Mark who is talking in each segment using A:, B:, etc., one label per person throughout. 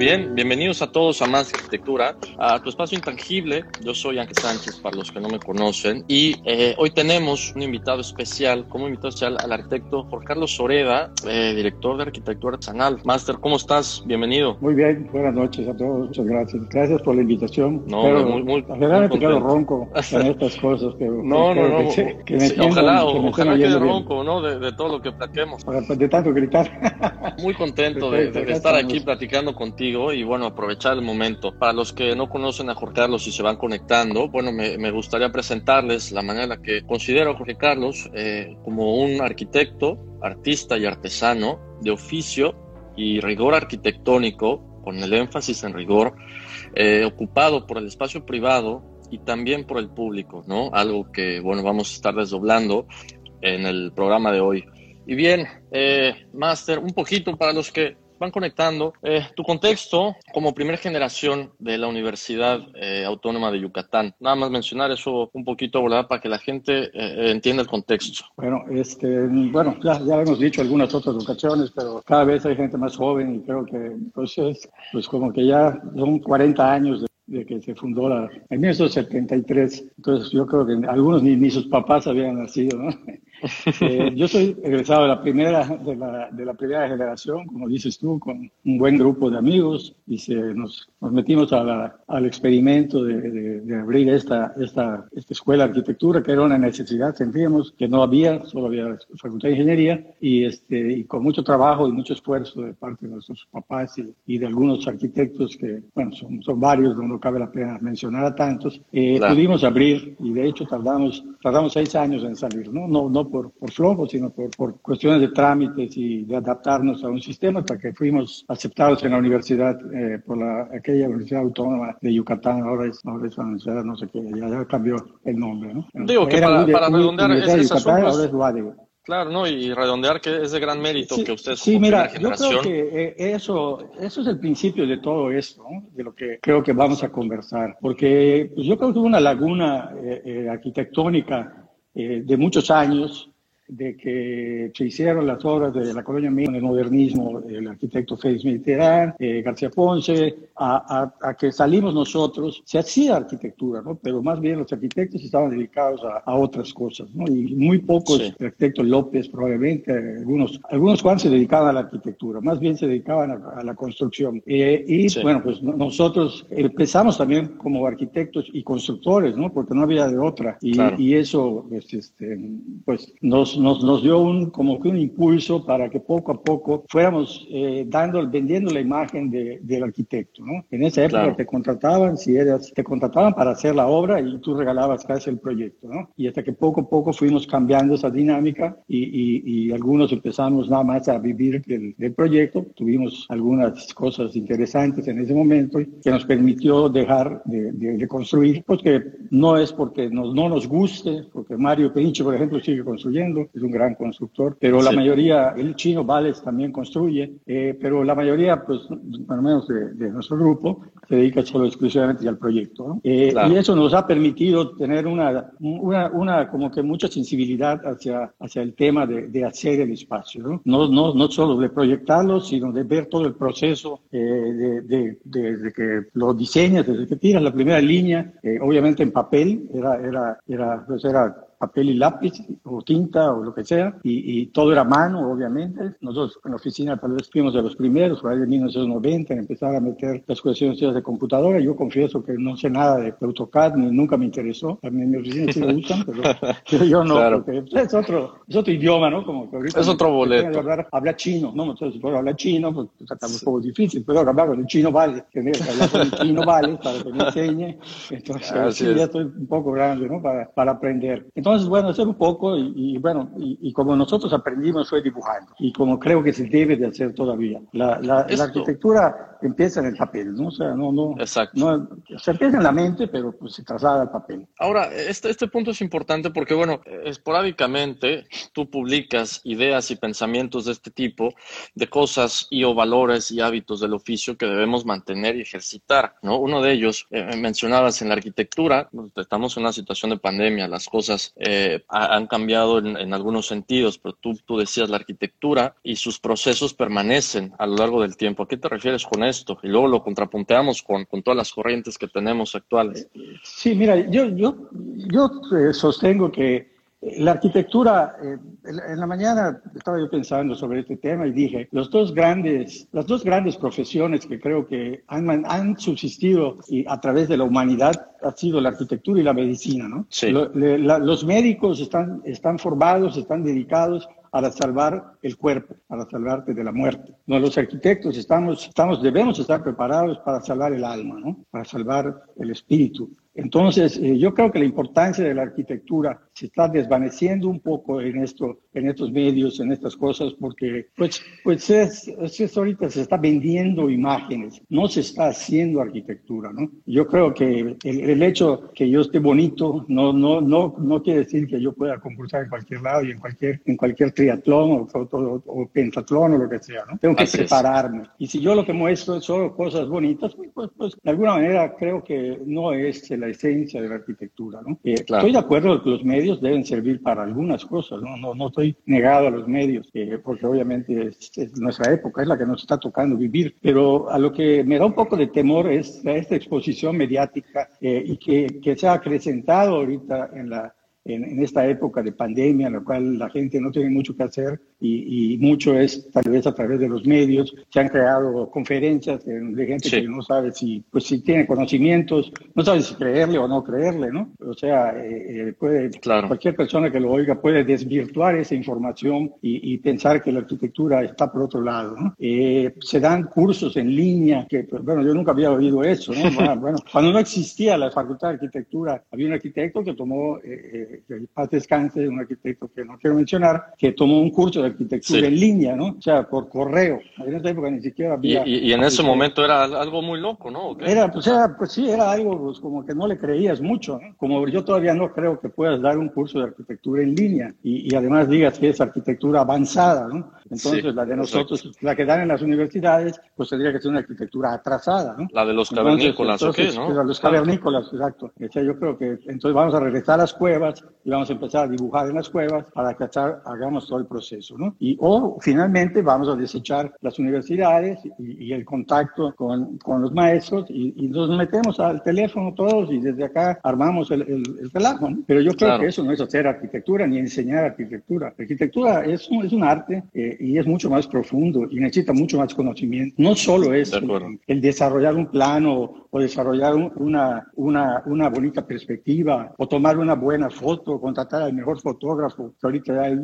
A: Bien, bienvenidos a todos a Más Arquitectura, a tu espacio intangible. Yo soy Ángel Sánchez, para los que no me conocen, y eh, hoy tenemos un invitado especial, como invitado especial al arquitecto Jorge Carlos Soreda, eh, director de arquitectura artesanal. Máster, ¿cómo estás? Bienvenido.
B: Muy bien, buenas noches a todos, muchas gracias. Gracias por la invitación.
A: No,
B: pero,
A: muy, muy,
B: me quedo ronco en estas cosas, pero
A: no, no, no.
B: Que, que me
A: Sí,
B: entiendan,
A: ojalá,
B: que me
A: ojalá quede
B: oyendo bien.
A: ronco, ¿no? De, de todo lo que plaquemos.
B: De tanto gritar.
A: Muy contento de, de- de estar aquí platicando contigo y bueno, aprovechar el momento. Para los que no conocen a Jorge Carlos y se van conectando, bueno, me, me gustaría presentarles la manera que considero a Jorge Carlos eh, como un arquitecto, artista y artesano de oficio y rigor arquitectónico, con el énfasis en rigor, eh, ocupado por el espacio privado y también por el público, ¿no? Algo que, bueno, vamos a estar desdoblando en el programa de hoy. Y bien, eh, Master, un poquito para los que van conectando, eh, tu contexto como primer generación de la Universidad eh, Autónoma de Yucatán. Nada más mencionar eso un poquito, ¿verdad? Para que la gente eh, entienda el contexto.
B: Bueno, este, bueno, ya, hemos dicho algunas otras ocasiones, pero cada vez hay gente más joven y creo que pues es pues como que ya son 40 años de, de que se fundó la, en 1973, entonces yo creo que algunos ni, ni sus papás habían nacido, ¿no? Eh, yo soy egresado de la primera de la, de la primera generación, como dices tú, con un buen grupo de amigos y se, nos, nos metimos a la- al experimento de, de- de abrir esta, esta, esta escuela de arquitectura, que era una necesidad, sentíamos que no había, solo había facultad de ingeniería y, este, y con mucho trabajo y mucho esfuerzo de parte de nuestros papás y, y de algunos arquitectos que, bueno, son, son varios, no cabe la pena mencionar a tantos, eh,
A: Claro.
B: pudimos abrir y de hecho tardamos, tardamos seis años en salir, no, no, no por, por flojo, sino por, por cuestiones de trámites y de adaptarnos a un sistema para que fuimos aceptados en la universidad, eh, por la, aquella Universidad Autónoma de Yucatán, ahora es, ahora es la universidad, no sé qué, ya, ya cambió el nombre, ¿no?
A: Digo que para-
B: Uni-
A: para redondear
B: de
A: ese
B: Yucatán,
A: asunto es-
B: ahora es UADG.
A: Claro, ¿no? Y redondear que es de gran mérito
B: Sí,
A: que ustedes
B: sí, mira, yo creo que eh, eso, eso es el principio de todo esto, ¿no? de lo que creo que vamos a conversar, porque pues, yo creo que hubo una laguna eh, eh, arquitectónica eh, de muchos años de que se hicieron las obras de la colonia Mía, el modernismo, el arquitecto Félix Mediterrán, eh, García Ponce, a, a- a que salimos nosotros, se hacía arquitectura, ¿no? pero más bien los arquitectos estaban dedicados a, a otras cosas, ¿no? y muy pocos,
A: Sí.
B: el arquitecto López probablemente, algunos, algunos cuantos se dedicaban a la arquitectura, más bien se dedicaban a, la construcción. Eh, y
A: Sí.
B: bueno, pues no- nosotros empezamos también como arquitectos y constructores, ¿no? porque no había de otra, y,
A: Claro.
B: y eso pues, este, pues nos, nos, nos dio un, como que un impulso para que poco a poco fuéramos eh, dando, vendiendo la imagen de- del arquitecto. ¿no? En esa época
A: Claro.
B: te contrataban, si eras, te contrataban para hacer la obra y tú regalabas casi el proyecto. ¿no? Y hasta que poco a poco fuimos cambiando esa dinámica y, y- y algunos empezamos nada más a vivir del, del proyecto. Tuvimos algunas cosas interesantes en ese momento que nos permitió dejar de, de- de construir, porque no es porque nos, no nos guste, porque Mario Perinche, por ejemplo, sigue construyendo, es un gran constructor, pero la
A: Sí.
B: mayoría, el chino Vales también construye, eh, pero la mayoría, pues, lo menos de, de nuestro grupo, se dedica solo exclusivamente al proyecto. ¿no? Eh,
A: Claro.
B: Y eso nos ha permitido tener una, una, una como que mucha sensibilidad hacia, hacia el tema de, de hacer el espacio, ¿no? No, no, no solo de proyectarlo, sino de ver todo el proceso eh, de, de, de- de que lo diseñas, desde que tiras la primera línea, eh, obviamente en papel, era, era, era, pues era papel y lápiz o tinta o lo que sea, y, todo era mano, obviamente. Nosotros en la oficina tal vez fuimos de los primeros, por ahí de 1990, en empezar a meter las cuestiones de computadora. Yo confieso que no sé nada de AutoCAD, ni nunca me interesó. Mí en mi oficina sí me gustan, pero, yo no, porque es otro, es otro idioma, ¿no? Como que
A: ahorita es otro boleto.
B: Hablar, habla chino, ¿no? Entonces, si puedo hablar chino, pues está un poco difícil, pero hablar con el chino vale, tener que hablar con el chino vale para que me enseñe. Entonces, sí, ya estoy un poco grande, ¿no? Para, para aprender. Entonces, bueno, hacer un poco y, bueno, y, como nosotros aprendimos fue dibujando y como creo que se debe de hacer todavía. La, la, la arquitectura empieza en el papel, ¿no? O sea, no, no,
A: Exacto.
B: no se empieza en la mente, pero pues se traslada al papel.
A: Ahora, este, este punto es importante porque, bueno, esporádicamente tú publicas ideas y pensamientos de este tipo, de cosas y o valores y hábitos del oficio que debemos mantener y ejercitar, ¿no? Uno de ellos, eh, mencionabas en la arquitectura, estamos en una situación de pandemia, las cosas eh, han cambiado en, en, algunos sentidos, pero tú, tú decías la arquitectura y sus procesos permanecen a lo largo del tiempo. ¿A qué te refieres con esto? Y luego lo contrapunteamos con, con todas las corrientes que tenemos actuales.
B: Sí, mira, yo, yo, yo eh, sostengo que la arquitectura, eh, en la mañana estaba yo pensando sobre este tema y dije, los dos grandes, las dos grandes profesiones que creo que han, han subsistido y a través de la humanidad ha sido la arquitectura y la medicina, ¿no?
A: Sí.
B: los médicos están, están formados, están dedicados para salvar el cuerpo, para salvarte de la muerte. No, los arquitectos estamos, estamos, debemos estar preparados para salvar el alma, ¿no? para salvar el espíritu. Entonces, eh, yo creo que la importancia de la arquitectura se está desvaneciendo un poco en, esto, en estos medios, en estas cosas, porque pues, pues es, es, ahorita se está vendiendo imágenes, no se está haciendo arquitectura, ¿no? Yo creo que el, hecho que yo esté bonito no, no, no, no quiere decir que yo pueda concursar en cualquier lado y en cualquier, en cualquier triatlón o, o, pentatlón o lo que sea, ¿no? Tengo que prepararme. Y si yo lo que muestro es solo cosas bonitas, pues, pues, pues, de alguna manera creo que no es la esencia de la arquitectura, ¿no? Eh, estoy de acuerdo que los medios deben servir para algunas cosas, no, no, no estoy negado a los medios, eh, porque obviamente es, nuestra época, es la que nos está tocando vivir, pero a lo que me da un poco de temor es esta exposición mediática eh, y que, que se ha acrecentado ahorita en la en, esta época de pandemia, en la cual la gente no tiene mucho que hacer y, mucho es tal vez a través de los medios. Se han creado conferencias de, gente que no sabe si, pues, si tiene conocimientos, no sabe si creerle o no creerle, ¿no? O sea, eh, eh, puede, cualquier persona que lo oiga puede desvirtuar esa información y, pensar que la arquitectura está por otro lado, ¿no? Eh, se dan cursos en línea que, pues, bueno, yo nunca había oído eso, ¿no? bueno, cuando no existía la Facultad de Arquitectura, había un arquitecto que tomó que paz descanse, un arquitecto que no quiero mencionar, que tomó un curso de arquitectura en línea, ¿no? O sea, por correo. En esa época ni siquiera había...
A: Y, en ese momento era algo muy loco, ¿no?
B: Era, pues, era, pues sí, era algo pues, como que no le creías mucho, ¿no? Como yo todavía no creo que puedas dar un curso de arquitectura en línea y, y además digas que es arquitectura avanzada, ¿no? Entonces, la de nosotros, la que dan en las universidades, pues tendría que ser una arquitectura atrasada, ¿no?
A: La de los cavernícolas, ¿o qué, no?
B: La de los cavernícolas, exacto. O sea, yo creo que entonces vamos a regresar a las cuevas y vamos a empezar a dibujar en las cuevas para que hagamos todo el proceso, ¿no? Y o finalmente vamos a desechar las universidades y, el contacto con, con los maestros y, nos metemos al teléfono todos y desde acá armamos el, el, relajo, ¿no? Pero yo creo que eso no es hacer arquitectura ni enseñar arquitectura. arquitectura es un, es un arte eh, y es mucho más profundo y necesita mucho más conocimiento. No solo es el, desarrollar un plano o desarrollar una, una, una bonita perspectiva o tomar una buena foto, contratar al mejor fotógrafo, que ahorita hay,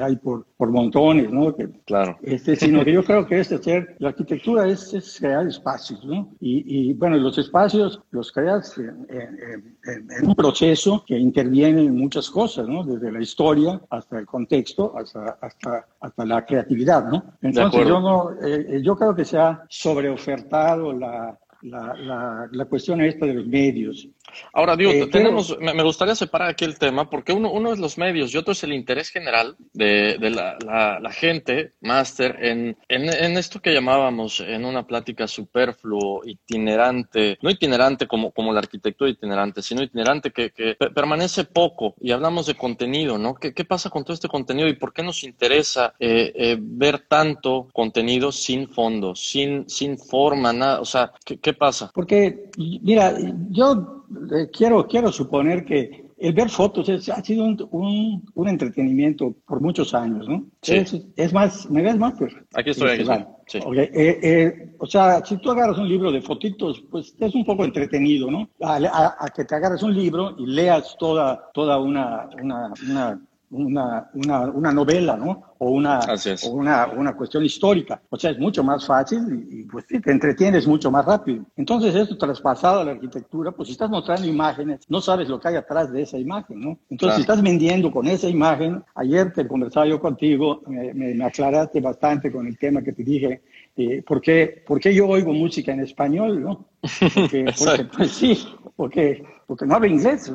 B: hay por, por montones, ¿no? Que,
A: claro.
B: Este, sino que yo creo que es hacer, la arquitectura es, es crear espacios, ¿no? Y, y, bueno, los espacios los creas en, en, un proceso que interviene en muchas cosas, ¿no? Desde la historia hasta el contexto, hasta, hasta, hasta la creatividad, ¿no? Entonces yo no, eh, yo creo que se ha sobreofertado la, la, la, la, cuestión esta de los medios.
A: Ahora, digo, eh, tenemos, me, gustaría separar aquí el tema porque uno, uno es los medios y otro es el interés general de, de la, la, gente, máster, en, en, en, esto que llamábamos en una plática superfluo, itinerante, no itinerante como, como la arquitectura itinerante, sino itinerante que, que permanece poco y hablamos de contenido, ¿no? ¿Qué, ¿Qué, pasa con todo este contenido y por qué nos interesa eh, eh, ver tanto contenido sin fondo, sin, sin forma, nada? O sea, ¿qué, ¿qué pasa?
B: Porque, mira, yo eh, quiero, quiero suponer que el ver fotos ha sido un, un, entretenimiento por muchos años, ¿no? Sí. Es, más, ¿me ves, más?
A: Aquí estoy, aquí estoy. Sí.
B: Eh, eh, o sea, si tú agarras un libro de fotitos, pues es un poco entretenido, ¿no? A, que te agarres un libro y leas toda, toda una, una, una una, una, una, novela, ¿no? O, una, o una, una, cuestión histórica. O sea, es mucho más fácil y, pues sí, te entretienes mucho más rápido. Entonces, esto traspasado a la arquitectura, pues si estás mostrando imágenes, no sabes lo que hay atrás de esa imagen, ¿no? Entonces, si estás vendiendo con esa imagen, ayer te conversaba yo contigo, me, me, aclaraste bastante con el tema que te dije, eh, ¿por, qué, ¿por, qué, yo oigo música en español, no? Porque, porque pues sí, porque porque no hablo inglés.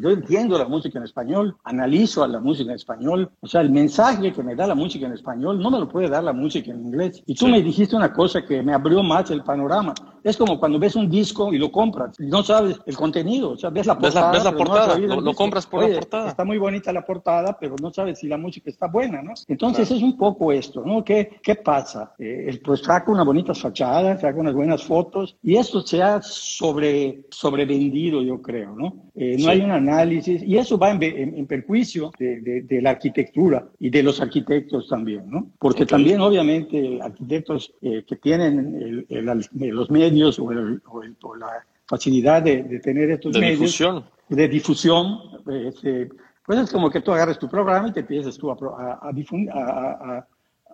B: Yo entiendo la música en español, analizo a la música en español. O sea, el mensaje que me da la música en español no me lo puede dar la música en inglés. Y tú me dijiste una cosa que me abrió más el panorama. Es como cuando ves un disco y lo compras y no sabes el contenido. O sea, ves la portada.
A: Ves la, portada, lo, compras por la portada.
B: Está muy bonita la portada, pero no sabes si la música está buena, ¿no? Entonces es un poco esto, ¿no? ¿Qué, qué pasa? Eh, pues saca unas bonitas fachadas, saca unas buenas fotos y esto se ha sobre, sobrevendido, yo creo, ¿no? Eh, no hay un análisis y eso va en, perjuicio de, de, la arquitectura y de los arquitectos también, ¿no? Porque también, obviamente, arquitectos eh, que tienen los medios o, la facilidad de, tener estos
A: de
B: medios
A: difusión.
B: de difusión, este, pues es como que tú agarres tu programa y te empiezas tú a, a,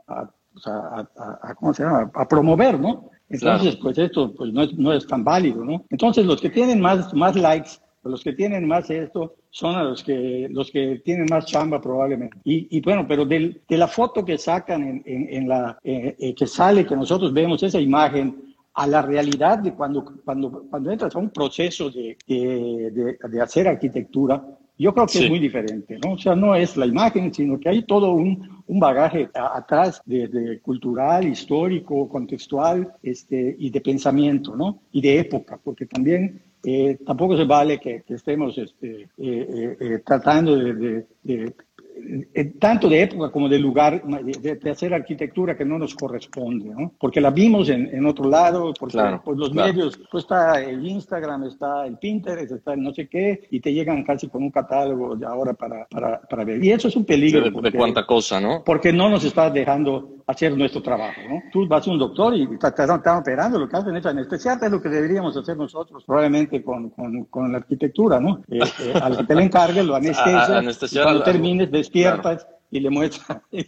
B: a, a, ¿cómo se llama? a promover, ¿no? Entonces, pues esto pues no, es, no es tan válido, ¿no? Entonces, los que tienen más, más likes, los que tienen más esto, son a los que, los que tienen más chamba probablemente. Y, y bueno, pero de la foto que sacan en, en, la, eh, eh, que sale, que nosotros vemos esa imagen, a la realidad de cuando, cuando, cuando entras a un proceso de, de, de hacer arquitectura, yo creo que es muy diferente, ¿no? O sea, no es la imagen, sino que hay todo un, un bagaje atrás de, cultural, histórico, contextual este, y de pensamiento, ¿no? Y de época, porque también eh, tampoco se vale que, estemos este, eh, eh, tratando de, tanto de época como de lugar, de, hacer arquitectura que no nos corresponde, ¿no? Porque la vimos en, en otro lado, porque pues, los medios, pues está el Instagram, está el Pinterest, está el no sé qué, y te llegan casi con un catálogo de ahora para, para, para ver. Y eso es un peligro.
A: de, cuánta cosa, ¿no?
B: Porque no nos está dejando hacer nuestro trabajo, ¿no? Tú vas a un doctor y te están operando, lo que hacen es anestesiarte, es lo que deberíamos hacer nosotros, probablemente con, con, con la arquitectura, ¿no? Eh, eh, al que te le encargue, lo anestesia, cuando termines despiertas y le muestras, y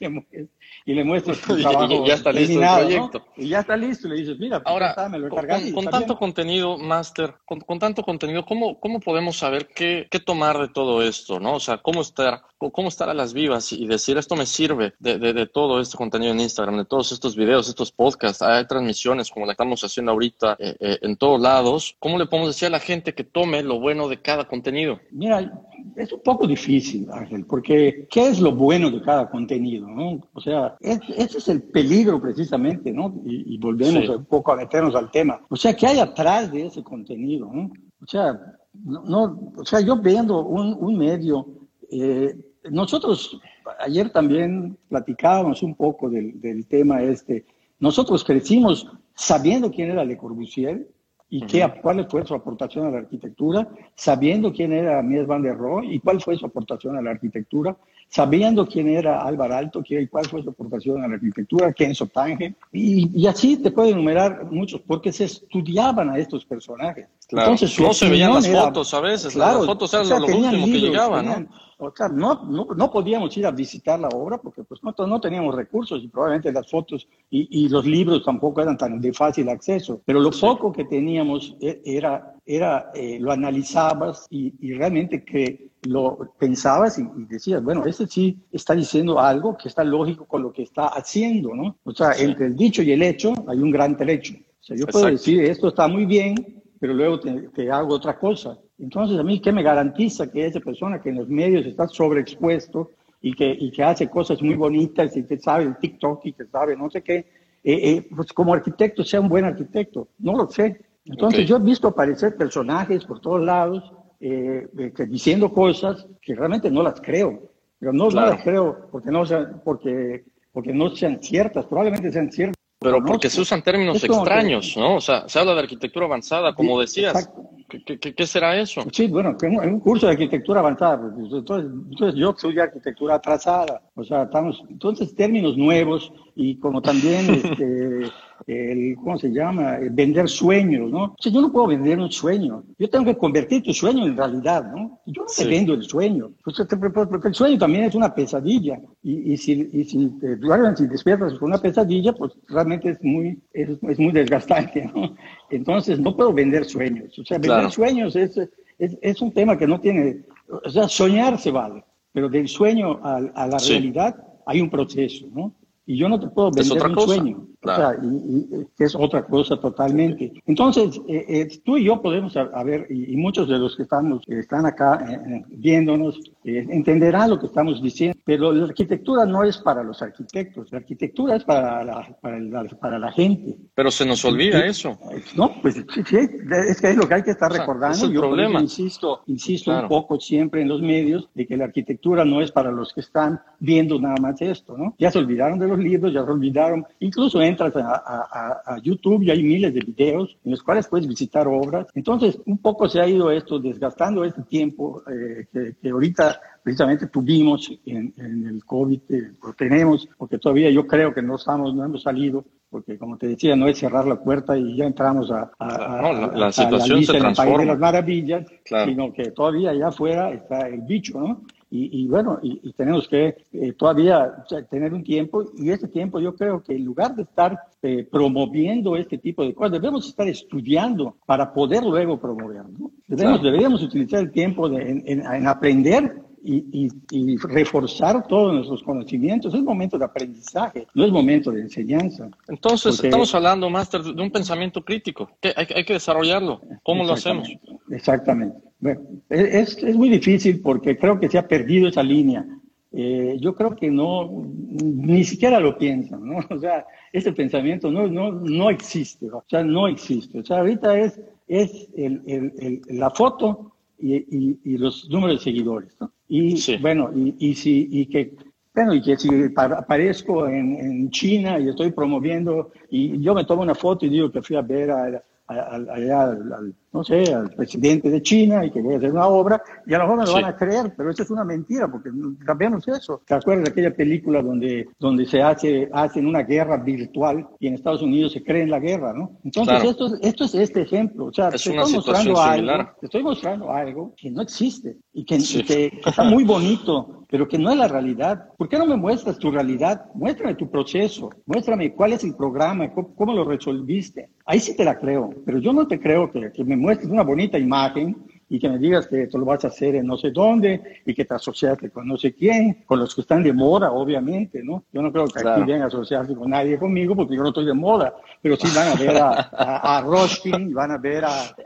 B: le muestras y le trabajo
A: y ya está listo el proyecto.
B: Y ya está listo, y le dices, mira,
A: pues, ahora, me lo con, con tanto contenido, Master, con, con, tanto contenido, ¿cómo, cómo podemos saber qué, qué, tomar de todo esto, no? O sea, cómo estar, cómo estar a las vivas y decir, esto me sirve de, de, de todo este contenido en Instagram, de todos estos videos, estos podcasts, hay transmisiones como la que estamos haciendo ahorita eh, eh, en todos lados. ¿Cómo le podemos decir a la gente que tome lo bueno de cada contenido?
B: Mira, es un poco difícil, Ángel, porque ¿qué es lo bueno de cada contenido? ¿no? O sea, ese es el peligro precisamente, ¿no? Y, volvemos un poco a meternos al tema. O sea, ¿qué hay atrás de ese contenido? ¿no? O sea, no, o sea, yo viendo un, un medio, eh, nosotros ayer también platicábamos un poco del, del, tema este. Nosotros crecimos sabiendo quién era Le Corbusier, y qué, cuál fue su aportación a la arquitectura, sabiendo quién era Mies van der Rohe y cuál fue su aportación a la arquitectura, sabiendo quién era Álvaro Alto y cuál fue su aportación a la arquitectura, Kenzo Tange, y, y así te puedo enumerar muchos, porque se estudiaban a estos personajes.
A: Claro. Entonces, no se veían las fotos a veces, las fotos eran lo último que llegaban, ¿no?
B: O sea, no, no, no, podíamos ir a visitar la obra porque pues, no, no teníamos recursos y probablemente las fotos y, y, los libros tampoco eran tan de fácil acceso. Pero lo poco que teníamos e, era, era eh, lo analizabas y, y, realmente que lo pensabas y, decías, bueno, este sí está diciendo algo que está lógico con lo que está haciendo, ¿no? O sea, entre el dicho y el hecho hay un gran trecho. O sea, yo puedo decir, esto está muy bien, pero luego te, te hago otra cosa. Entonces, a mí, ¿qué me garantiza que esa persona que en los medios está sobreexpuesto y que, y que hace cosas muy bonitas y que sabe el TikTok y que sabe no sé qué, eh, eh, pues como arquitecto sea un buen arquitecto? No lo sé. Entonces, yo he visto aparecer personajes por todos lados eh, que, diciendo cosas que realmente no las creo. Pero no, no las creo porque no, sean, porque, porque no sean ciertas, probablemente sean ciertas
A: Pero porque se usan términos extraños, ¿no? O sea, se habla de arquitectura avanzada, como decías. ¿Qué, será eso?
B: Sí, bueno, en un curso de arquitectura avanzada. Pues, entonces, entonces yo soy de arquitectura atrasada. O sea, estamos, entonces términos nuevos y como también este, el, ¿cómo se llama? vender sueños, ¿no? O sea, yo no puedo vender un sueño. Yo tengo que convertir tu sueño en realidad, ¿no? Yo no te vendo el sueño. Porque el sueño también es una pesadilla. Y, y si, y si, te, si despiertas con una pesadilla, pues realmente es muy, es, es, muy desgastante, ¿no? Entonces, no puedo vender sueños. O sea, vender sueños es, es, es, un tema que no tiene... O sea, soñar se vale, pero del sueño a, a la realidad hay un proceso, ¿no? Y yo no te puedo vender un sueño. O sea, y, que es otra cosa totalmente. Entonces, eh, eh, tú y yo podemos, a, ver, y, muchos de los que estamos, están acá eh, viéndonos, entenderán lo que estamos diciendo, pero la arquitectura no es para los arquitectos, la arquitectura es para la, para la, para la gente.
A: Pero se nos olvida eso.
B: No, pues sí, es que es lo que hay que estar recordando. Es el
A: yo problema.
B: insisto, insisto un poco siempre en los medios de que la arquitectura no es para los que están viendo nada más esto, ¿no? Ya se olvidaron de los libros, ya se olvidaron, incluso en entras a, YouTube y hay miles de videos en los cuales puedes visitar obras. Entonces, un poco se ha ido esto desgastando este tiempo eh, que, ahorita precisamente tuvimos en, el COVID, eh, lo tenemos, porque todavía yo creo que no estamos, no hemos salido, porque como te decía, no es cerrar la puerta y ya entramos a,
A: la, situación se transforma.
B: de las maravillas, sino que todavía allá afuera está el bicho, ¿no? Y, bueno, y, tenemos que eh, todavía tener un tiempo y ese tiempo yo creo que en lugar de estar eh, promoviendo este tipo de cosas, debemos estar estudiando para poder luego promoverlo. Debemos, Deberíamos utilizar el tiempo en, aprender y, reforzar todos nuestros conocimientos. Es momento de aprendizaje, no es momento de enseñanza.
A: Entonces, estamos hablando, Máster, de un pensamiento crítico. Que hay, hay, que desarrollarlo. ¿Cómo lo hacemos?
B: Exactamente. Bueno, es, es, muy difícil porque creo que se ha perdido esa línea. Eh, yo creo que no, ni siquiera lo piensan, ¿no? O sea, ese pensamiento no, no, no existe, o sea, no existe. O sea, ahorita es, es el, el, la foto y, y, y, los números de seguidores, ¿no? Y bueno, y, y, si, y que bueno, y que si aparezco en, en, China y estoy promoviendo, y yo me tomo una foto y digo que fui a ver a, allá al, no sé, al presidente de China y que voy a hacer una obra, y a lo mejor me lo van a creer, pero eso es una mentira, porque cambiamos eso. ¿Te acuerdas de aquella película donde, donde se hace hacen una guerra virtual y en Estados Unidos se cree en la guerra, ¿no? Entonces, esto, esto es este ejemplo. O sea, te estoy, mostrando algo, te estoy mostrando algo que no existe y que, que está muy bonito, pero que no es la realidad. ¿Por qué no me muestras tu realidad? Muéstrame tu proceso, muéstrame cuál es el programa, cómo, lo resolviste. Ahí sí te la creo, pero yo no te creo que, que me muestres una bonita imagen y que me digas que tú lo vas a hacer en no sé dónde y que te asociaste con no sé quién, con los que están de moda, obviamente, ¿no? Yo no creo que aquí vengan a asociarse con nadie conmigo porque yo no estoy de moda, pero sí van a ver a, a, a van a ver a,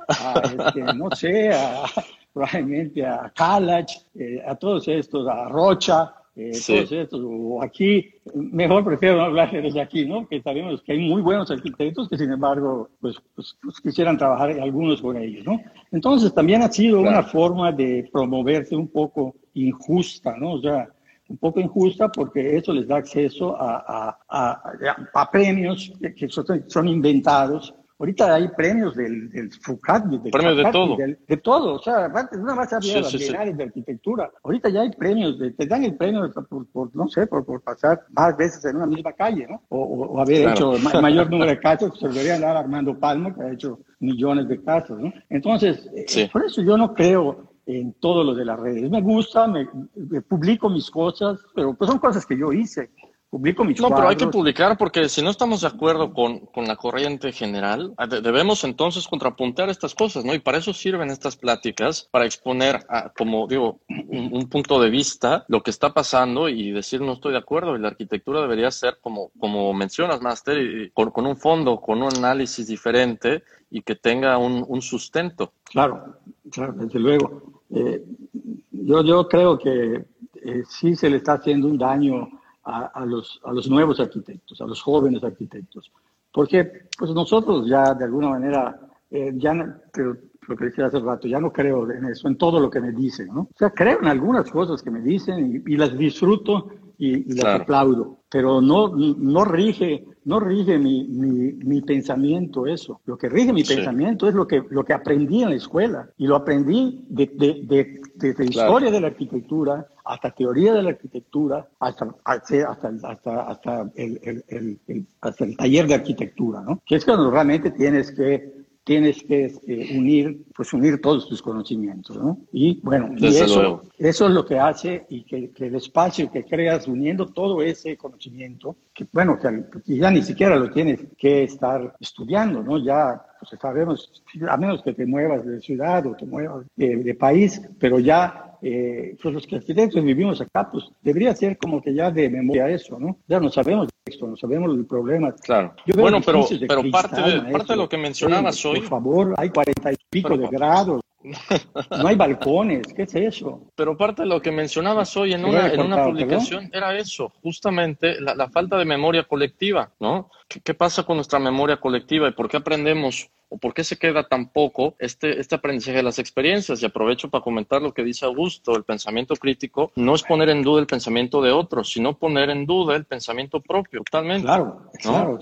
B: este, no sé, a, probablemente a Kalach, eh, a todos estos, a Rocha, eh, todos estos, o aquí, mejor prefiero no hablar de aquí, ¿no? Que sabemos que hay muy buenos arquitectos que sin embargo, pues, pues, pues quisieran trabajar algunos con ellos, ¿no? Entonces también ha sido una forma de promoverse un poco injusta, ¿no? O sea, un poco injusta porque eso les da acceso a, a, a, premios que, son inventados Ahorita hay premios del, del FUCAT, del
A: premios de todo.
B: de todo. O sea, antes nada más había sí, sí, de arquitectura. Ahorita ya hay premios, de, te dan el premio por, no sé, por, por, pasar más veces en una misma calle, ¿no? O, o, haber hecho el mayor número de casos que se deberían dar Armando Palma, que ha hecho millones de casos, ¿no? Entonces, eh, por eso yo no creo en todo lo de las redes. Me gusta, me publico mis cosas, pero pues son cosas que yo hice. Publico mis
A: No, pero hay que publicar porque si no estamos de acuerdo con, con la corriente general, debemos entonces contrapuntar estas cosas, ¿no? Y para eso sirven estas pláticas, para exponer, como digo, un, punto de vista, lo que está pasando y decir no estoy de acuerdo. Y la arquitectura debería ser, como, como mencionas, Master, y, con, con, un fondo, con un análisis diferente y que tenga un, un sustento.
B: Claro, claro, desde luego. Eh, yo, yo creo que eh, sí se le está haciendo un daño a, los, a los nuevos arquitectos, a los jóvenes arquitectos. Porque pues nosotros ya de alguna manera, eh, ya lo que decía hace rato, ya no creo en eso, en todo lo que me dicen, ¿no? O sea, creo en algunas cosas que me dicen y, las disfruto y, les aplaudo, pero no, no rige, no rige mi, mi, pensamiento eso. Lo que rige mi pensamiento es lo que, lo que aprendí en la escuela y lo aprendí de, de, historia de la arquitectura hasta teoría de la arquitectura, hasta, hasta, hasta, hasta, el, el, el, hasta el taller de arquitectura, ¿no? Que es cuando realmente tienes que tienes que este, unir, pues unir todos tus conocimientos, ¿no? Y bueno, eso, eso es lo que hace y que, el espacio que creas uniendo todo ese conocimiento, que bueno, que, ya ni siquiera lo tienes que estar estudiando, ¿no? Ya pues sabemos, a menos que te muevas de ciudad o te muevas de, país, pero ya eh, pues los que arquitectos vivimos acá, pues debería ser como que ya de memoria eso, ¿no? Ya no sabemos esto, no sabemos los problemas.
A: Claro. bueno, pero, pero parte, de, parte de lo que mencionabas hoy.
B: Por favor, hay cuarenta y pico de grados. No hay balcones, ¿qué es eso?
A: Pero parte de lo que mencionabas hoy en una, en una publicación era eso, justamente la, falta de memoria colectiva, ¿no? ¿Qué, pasa con nuestra memoria colectiva y por qué aprendemos o por qué se queda tan poco este, este aprendizaje de las experiencias? Y aprovecho para comentar lo que dice Augusto, el pensamiento crítico no es poner en duda el pensamiento de otros, sino poner en duda el pensamiento propio, totalmente.
B: Claro, claro,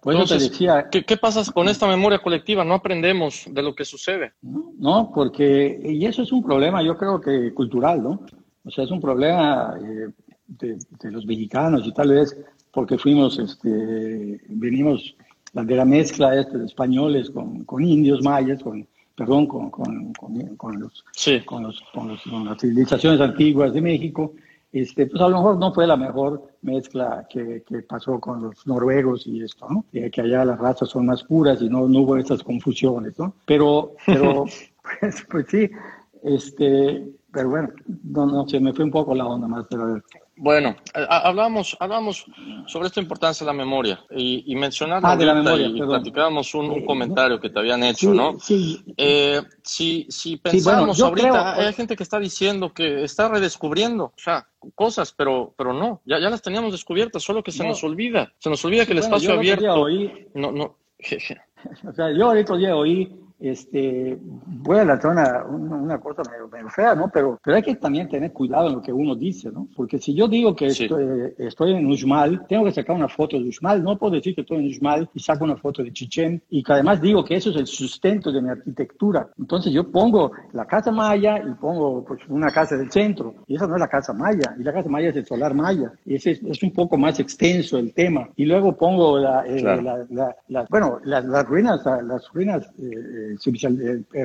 B: claro. Pues te decía,
A: ¿qué, ¿qué, pasa con esta memoria colectiva? No aprendemos de lo que sucede.
B: No, porque, y eso es un problema, yo creo que cultural, ¿no? O sea, es un problema eh, de, los mexicanos y tal vez porque fuimos, este, venimos de la mezcla este, de españoles con, con indios mayas, con, perdón, con, con, con los, con, los, con las civilizaciones antiguas de México este, pues a lo mejor no fue la mejor mezcla que, que pasó con los noruegos y esto, ¿no? que allá las razas son más puras y no, no hubo esas confusiones, ¿no? Pero, pero pues, pues sí, este, pero bueno, no, no, se me fue un poco la onda más, pero
A: bueno, eh, hablamos, hablamos sobre esta importancia de la memoria y, y mencionar ah, la memoria, y platicábamos un, eh, comentario que te habían hecho, ¿no? Sí. Eh, si, si pensamos ahorita, hay gente que está diciendo que está redescubriendo, o sea, cosas, pero, pero no, ya, ya las teníamos descubiertas, solo que se nos olvida, se nos olvida que el espacio abierto. no, no.
B: o sea, yo ahorita ya oí este, voy a lanzar una, una, cosa medio, fea, ¿no? Pero, pero hay que también tener cuidado en lo que uno dice, ¿no? Porque si yo digo que estoy, estoy, en Uxmal, tengo que sacar una foto de Uxmal, no puedo decir que estoy en Uxmal y saco una foto de Chichén y que además digo que eso es el sustento de mi arquitectura. Entonces yo pongo la casa maya y pongo pues, una casa del centro y esa no es la casa maya y la casa maya es el solar maya y ese es, un poco más extenso el tema. Y luego pongo la, eh, la, bueno, las, ruinas, las ruinas eh,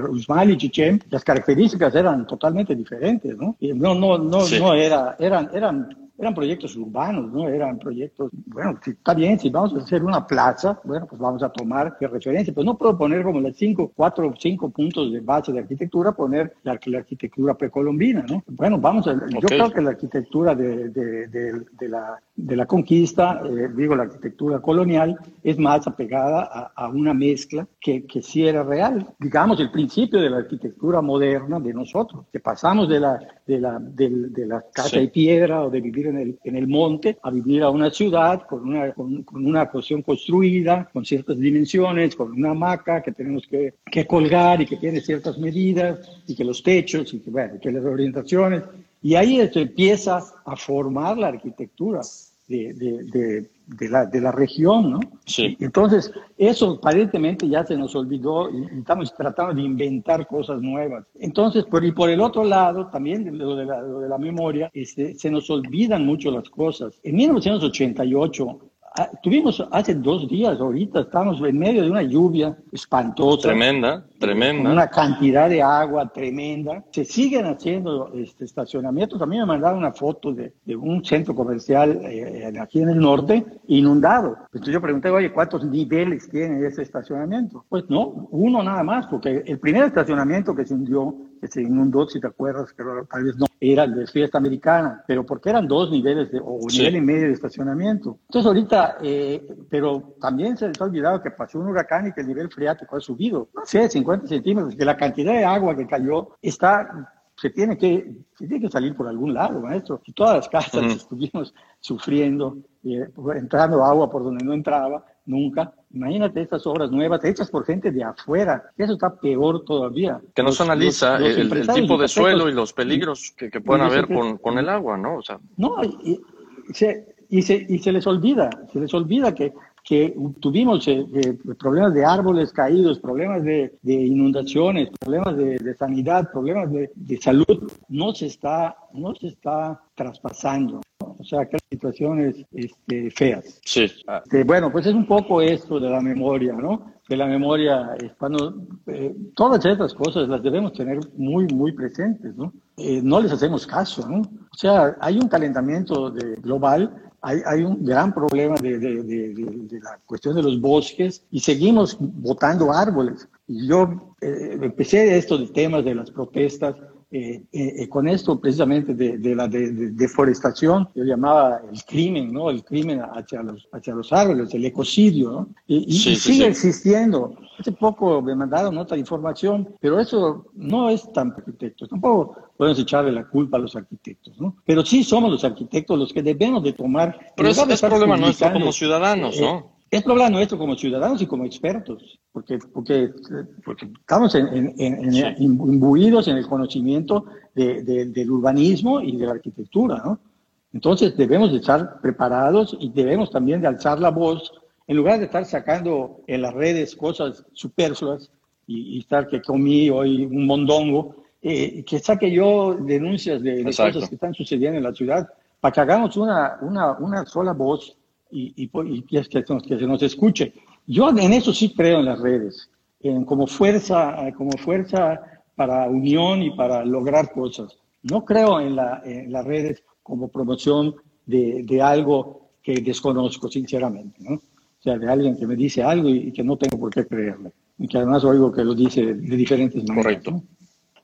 B: Usmal y Chichen, las características eran totalmente diferentes, ¿no? no, no, no, no era, eran, eran eran proyectos urbanos, ¿no? Eran proyectos, bueno, si está bien, si vamos a hacer una plaza, bueno, pues vamos a tomar de referencia, pues no puedo poner como las cinco, cuatro o cinco puntos de base de arquitectura, poner la, arquitectura precolombina, ¿no? Bueno, vamos a, yo creo que la arquitectura de, de, de, la, de la conquista, eh, digo, la arquitectura colonial, es más apegada a, una mezcla que, que sí era real. Digamos, el principio de la arquitectura moderna de nosotros, que pasamos de la, de la, de, la casa de piedra o de vivir en el, en el monte a vivir a una ciudad con una, con, una cuestión construida, con ciertas dimensiones, con una hamaca que tenemos que, que, colgar y que tiene ciertas medidas y que los techos y que, bueno, que las orientaciones. Y ahí empieza a formar la arquitectura de, de, de, la, de la región, ¿no?
A: Sí.
B: Entonces, eso aparentemente ya se nos olvidó y, estamos tratando de inventar cosas nuevas. Entonces, por, y por el otro lado, también lo de la, lo de la memoria, este, se nos olvidan mucho las cosas. En 1988, Ah, tuvimos hace dos días, ahorita estamos en medio de una lluvia espantosa.
A: Tremenda, tremenda.
B: Una cantidad de agua tremenda. Se siguen haciendo este, estacionamientos. A mí me mandaron una foto de, de un centro comercial eh, aquí en el norte inundado. Entonces yo pregunté, oye, ¿cuántos niveles tiene ese estacionamiento? Pues no, uno nada más, porque el primer estacionamiento que se hundió que se inundó, si te acuerdas, pero tal vez no, era el de fiesta americana, pero porque eran dos niveles de, o un nivel y medio de estacionamiento. Entonces ahorita, eh, pero también se les ha olvidado que pasó un huracán y que el nivel freático ha subido, no sé, 50 centímetros, que la cantidad de agua que cayó está se tiene que, se tiene que salir por algún lado, maestro. Y todas las casas estuvimos sufriendo, eh, entrando agua por donde no entraba nunca. Imagínate estas obras nuevas hechas por gente de afuera. Eso está peor todavía.
A: Que no se analiza el, tipo de suelo y los peligros que, que pueden haber con, con, el agua, ¿no? O sea.
B: No, y, se, y, se, y se les olvida, se les olvida que que tuvimos eh, eh, problemas de árboles caídos, problemas de, inundaciones, problemas de, sanidad, problemas de, salud, no se está, no se está traspasando. O sea, que situaciones este, feas.
A: Sí.
B: Este, bueno, pues es un poco esto de la memoria, ¿no? Que la memoria, cuando eh, todas estas cosas las debemos tener muy, muy presentes, ¿no? no les hacemos caso, ¿no? O sea, hay un calentamiento global hay, un gran problema de, la cuestión de los bosques y seguimos botando árboles. Yo eh, empecé esto de temas de las protestas eh, eh, con esto precisamente de, la deforestación, yo llamaba el crimen, ¿no? El crimen hacia los, hacia los árboles, el ecocidio, ¿no? Y, sigue existiendo. Hace poco me mandaron otra información, pero eso no es tan arquitectos. Tampoco podemos echarle la culpa a los arquitectos, ¿no? Pero sí somos los arquitectos los que debemos de tomar...
A: Pero ese es problema nuestro como ciudadanos, ¿no?
B: Es problema nuestro como ciudadanos y como expertos, porque, porque, porque estamos en, imbuidos en el conocimiento del urbanismo y de la arquitectura, ¿no? Entonces debemos de estar preparados y debemos también de alzar la voz, en lugar de estar sacando en las redes cosas superfluas y, estar que comí hoy un mondongo, eh, que saque yo denuncias de, de cosas que están sucediendo en la ciudad, para que hagamos una, una, una sola voz y, y, que, que, se nos escuche. Yo en eso sí creo en las redes, en, como, fuerza, como fuerza para unión y para lograr cosas. No creo en, la, en las redes como promoción de, de, algo que desconozco, sinceramente. ¿no? O sea, de alguien que me dice algo y, que no tengo por qué creerle. Y que además oigo que lo dice de diferentes maneras.
A: Correcto.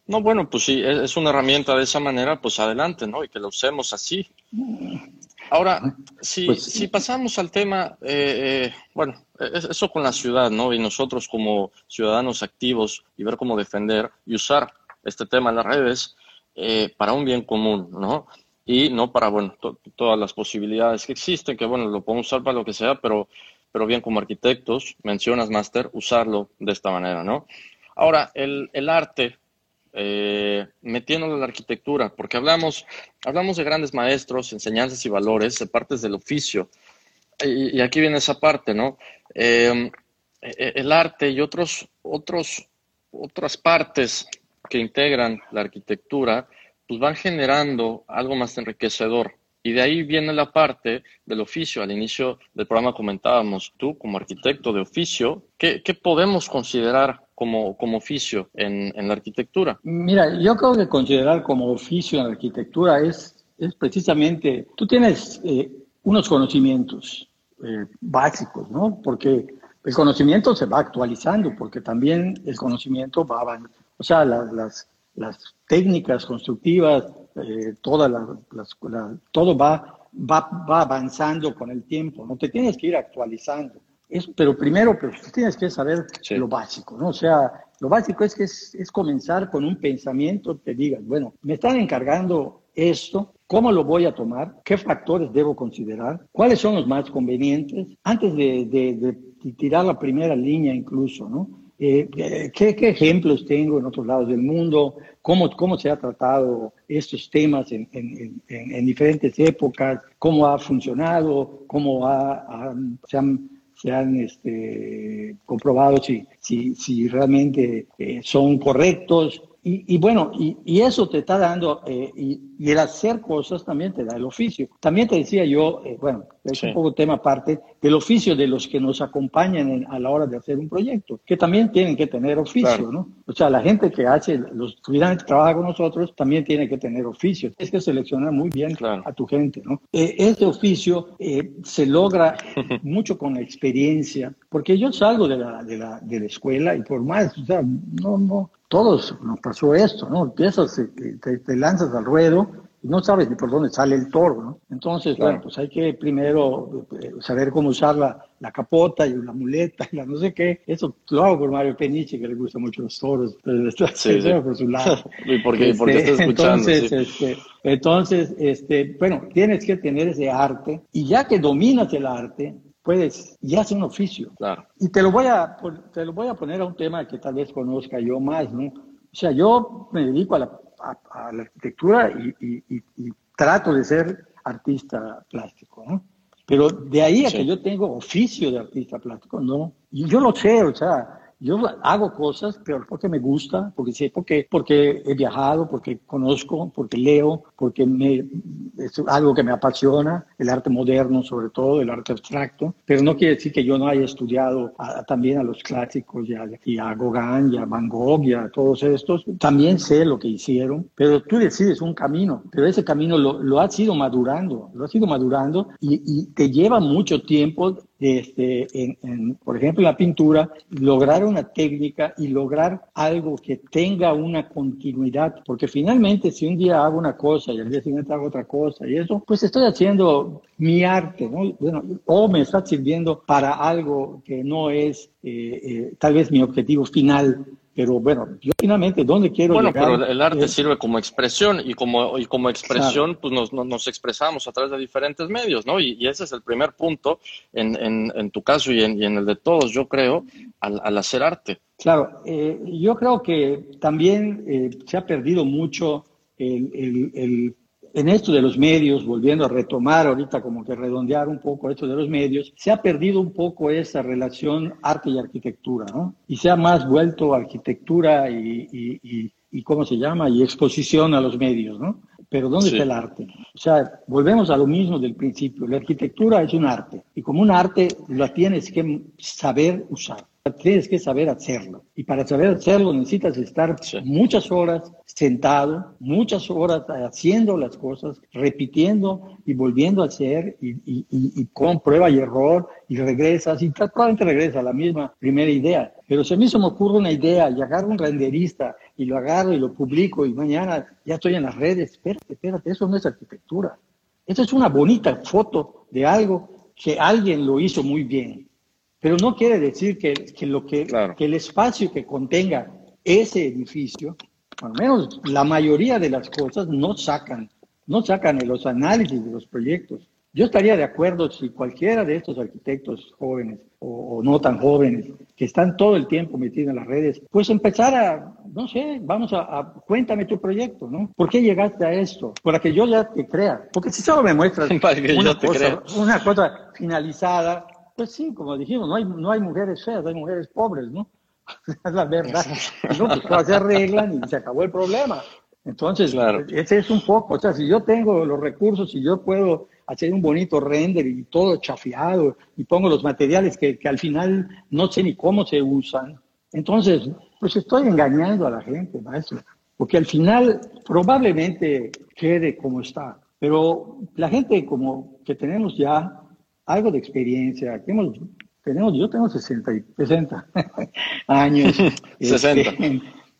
A: ¿no? bueno, pues sí, es una herramienta de esa manera, pues adelante, ¿no? Y que lo usemos así. Ahora, si, pues, si pasamos al tema, eh, eh, bueno, eso con la ciudad, ¿no? Y nosotros como ciudadanos activos y ver cómo defender y usar este tema en las redes eh, para un bien común, ¿no? Y no para, bueno, todas las posibilidades que existen, que, bueno, lo podemos usar para lo que sea, pero, pero bien como arquitectos, mencionas, Master, usarlo de esta manera, ¿no? Ahora, el, el arte eh, metiéndolo en la arquitectura, porque hablamos, hablamos de grandes maestros, enseñanzas y valores, de partes del oficio. Y, aquí viene esa parte, ¿no? Em, e, e, el arte y otros, otros, otras partes que integran la arquitectura, pues van generando algo más enriquecedor. Y de ahí viene la parte del oficio. Al inicio del programa comentábamos, tú como arquitecto de oficio, ¿qué, qué podemos considerar como, como oficio en, en, la arquitectura?
B: Mira, yo creo que considerar como oficio en la arquitectura es, es precisamente, tú tienes eh, unos conocimientos eh, básicos, ¿no? Porque el conocimiento se va actualizando, porque también el conocimiento va avanzando. O sea, las, las técnicas constructivas, eh, las, todo va, va, va avanzando con el tiempo, no te tienes que ir actualizando pero primero pues, tienes que saber lo básico, ¿no? O sea, lo básico es que es, comenzar con un pensamiento que digas, bueno, me están encargando esto, ¿cómo lo voy a tomar? ¿Qué factores debo considerar? ¿Cuáles son los más convenientes? Antes de, tirar la primera línea incluso, ¿no? Eh, eh, ¿qué, ejemplos tengo en otros lados del mundo? ¿Cómo, cómo se ha tratado estos temas en, en, diferentes épocas? ¿Cómo ha funcionado? ¿Cómo ha, se han se han este, comprobado si, si, si realmente eh, son correctos. Y, bueno, y, eso te está dando, eh, y, el hacer cosas también te da el oficio. También te decía yo, eh, bueno, es un poco tema aparte, del oficio de los que nos acompañan a la hora de hacer un proyecto, que también tienen que tener oficio, ¿no? O sea, la gente que hace, los estudiantes que trabaja con nosotros, también tiene que tener oficio. Es que seleccionar muy bien a tu gente, ¿no? Eh, este oficio eh, se logra mucho con la experiencia, porque yo salgo de la, de la, de la escuela y por más, o sea, no, no, todos nos pasó esto, ¿no? Empiezas, te, te lanzas al ruedo no sabes ni por dónde sale el toro, ¿no? Entonces, bueno, pues hay que primero eh, saber cómo usar la, la, capota y la muleta y la no sé qué. Eso lo hago por Mario Peniche, que le gusta mucho los toros, sí, por su lado.
A: ¿Y por qué, porque está este, escuchando?
B: Entonces, este, entonces este, bueno, tienes que tener ese arte y ya que dominas el arte, puedes, ya es un oficio.
A: Claro.
B: Y te lo, voy a, te lo voy a poner a un tema que tal vez conozca yo más, ¿no? O sea, yo me dedico a la a, la arquitectura y, trato de ser artista plástico, ¿no? Pero de ahí a que yo tengo oficio de artista plástico, no. Y yo lo sé, o sea, yo hago cosas, pero porque me gusta, porque sé, porque, porque he viajado, porque conozco, porque leo, porque me, es algo que me apasiona, el arte moderno sobre todo, el arte abstracto, pero no quiere decir que yo no haya estudiado también a los clásicos y a, y a Gauguin y a Van Gogh y a todos estos. También sé lo que hicieron, pero tú decides un camino, pero ese camino lo, lo has ido madurando, lo has ido madurando y, y te lleva mucho tiempo este, en, por ejemplo, en la pintura, lograr una técnica y lograr algo que tenga una continuidad, porque finalmente si un día hago una cosa y al día siguiente hago otra cosa y eso, pues estoy haciendo mi arte, ¿no? Bueno, o me está sirviendo para algo que no es eh, eh, tal vez mi objetivo final pero bueno, yo finalmente, ¿dónde quiero
A: bueno, llegar? Bueno, pero el arte sirve como expresión y como, y como expresión, pues nos, nos, expresamos a través de diferentes medios, ¿no? Y, ese es el primer punto en, en, en tu caso y en, y en, el de todos, yo creo, al, al hacer arte.
B: Claro, eh, yo creo que también eh, se ha perdido mucho el, el, el en esto de los medios, volviendo a retomar ahorita como que redondear un poco esto de los medios, se ha perdido un poco esa relación arte y arquitectura, ¿no? Y se ha más vuelto arquitectura y, y, y, ¿cómo se llama? Y exposición a los medios, ¿no? Pero ¿dónde está el arte? O sea, volvemos a lo mismo del principio. La arquitectura es un arte y como un arte la tienes que saber usar. Tienes que saber hacerlo. Y para saber hacerlo necesitas estar muchas horas sentado, muchas horas haciendo las cosas, repitiendo y volviendo a hacer y, con prueba y error y regresas y probablemente regresa a la misma primera idea. Pero si a mí se me ocurre una idea y agarro un renderista y lo agarro y lo publico y mañana ya estoy en las redes, espérate, espérate, eso no es arquitectura. Eso es una bonita foto de algo que alguien lo hizo muy bien pero no quiere decir que, que lo que, que, el espacio que contenga ese edificio, al menos la mayoría de las cosas no sacan, no sacan los análisis de los proyectos. Yo estaría de acuerdo si cualquiera de estos arquitectos jóvenes o, no tan jóvenes que están todo el tiempo metidos en las redes, pues empezar a, no sé, vamos a, cuéntame tu proyecto, ¿no? ¿Por qué llegaste a esto? Para que yo ya te crea. Porque si solo me muestras una, cosa, una cosa finalizada, pues sí, como dijimos, no hay, no hay mujeres feas, hay mujeres pobres, ¿no? es la verdad. No, pues se arreglan y se acabó el problema. Entonces, ese es un poco, o sea, si yo tengo los recursos, si yo puedo hacer un bonito render y todo chafiado y pongo los materiales que, que al final no sé ni cómo se usan, entonces, pues estoy engañando a la gente, maestro, porque al final probablemente quede como está, pero la gente como que tenemos ya algo de experiencia. Hemos, tenemos, yo tengo 60, 60 años.
A: 60.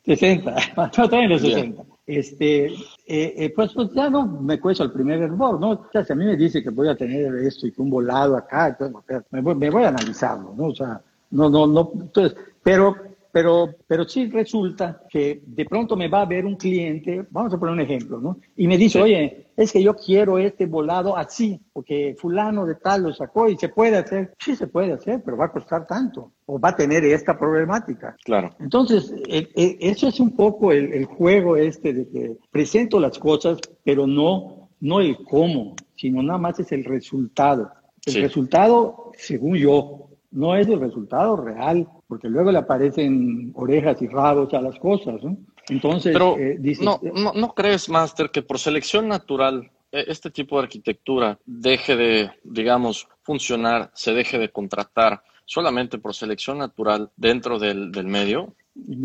B: 60, yo tengo los 60. Este, eh, eh, pues, pues, ya no me cuesta el primer error, ¿no? O sea, si a mí me dice que voy a tener esto y que un volado acá, entonces, me, voy, me voy a analizarlo, ¿no? O sea, no, no, no, entonces, pero pero, pero sí resulta que de pronto me va a ver un cliente, vamos a poner un ejemplo, ¿no? Y me dice, oye, es que yo quiero este volado así, porque fulano de tal lo sacó y se puede hacer. Sí se puede hacer, pero va a costar tanto, o va a tener esta problemática.
A: Claro.
B: Entonces, e, e, eso es un poco el, el, juego este de que presento las cosas, pero no, no el cómo, sino nada más es el resultado. El resultado, según yo, no es el resultado real porque luego le aparecen orejas y rabos a las cosas, ¿no?
A: Entonces, Pero, eh, no, no, no, crees, Master, que por selección natural e, este tipo de arquitectura deje de, digamos, funcionar, se deje de contratar solamente por selección natural dentro del, del medio?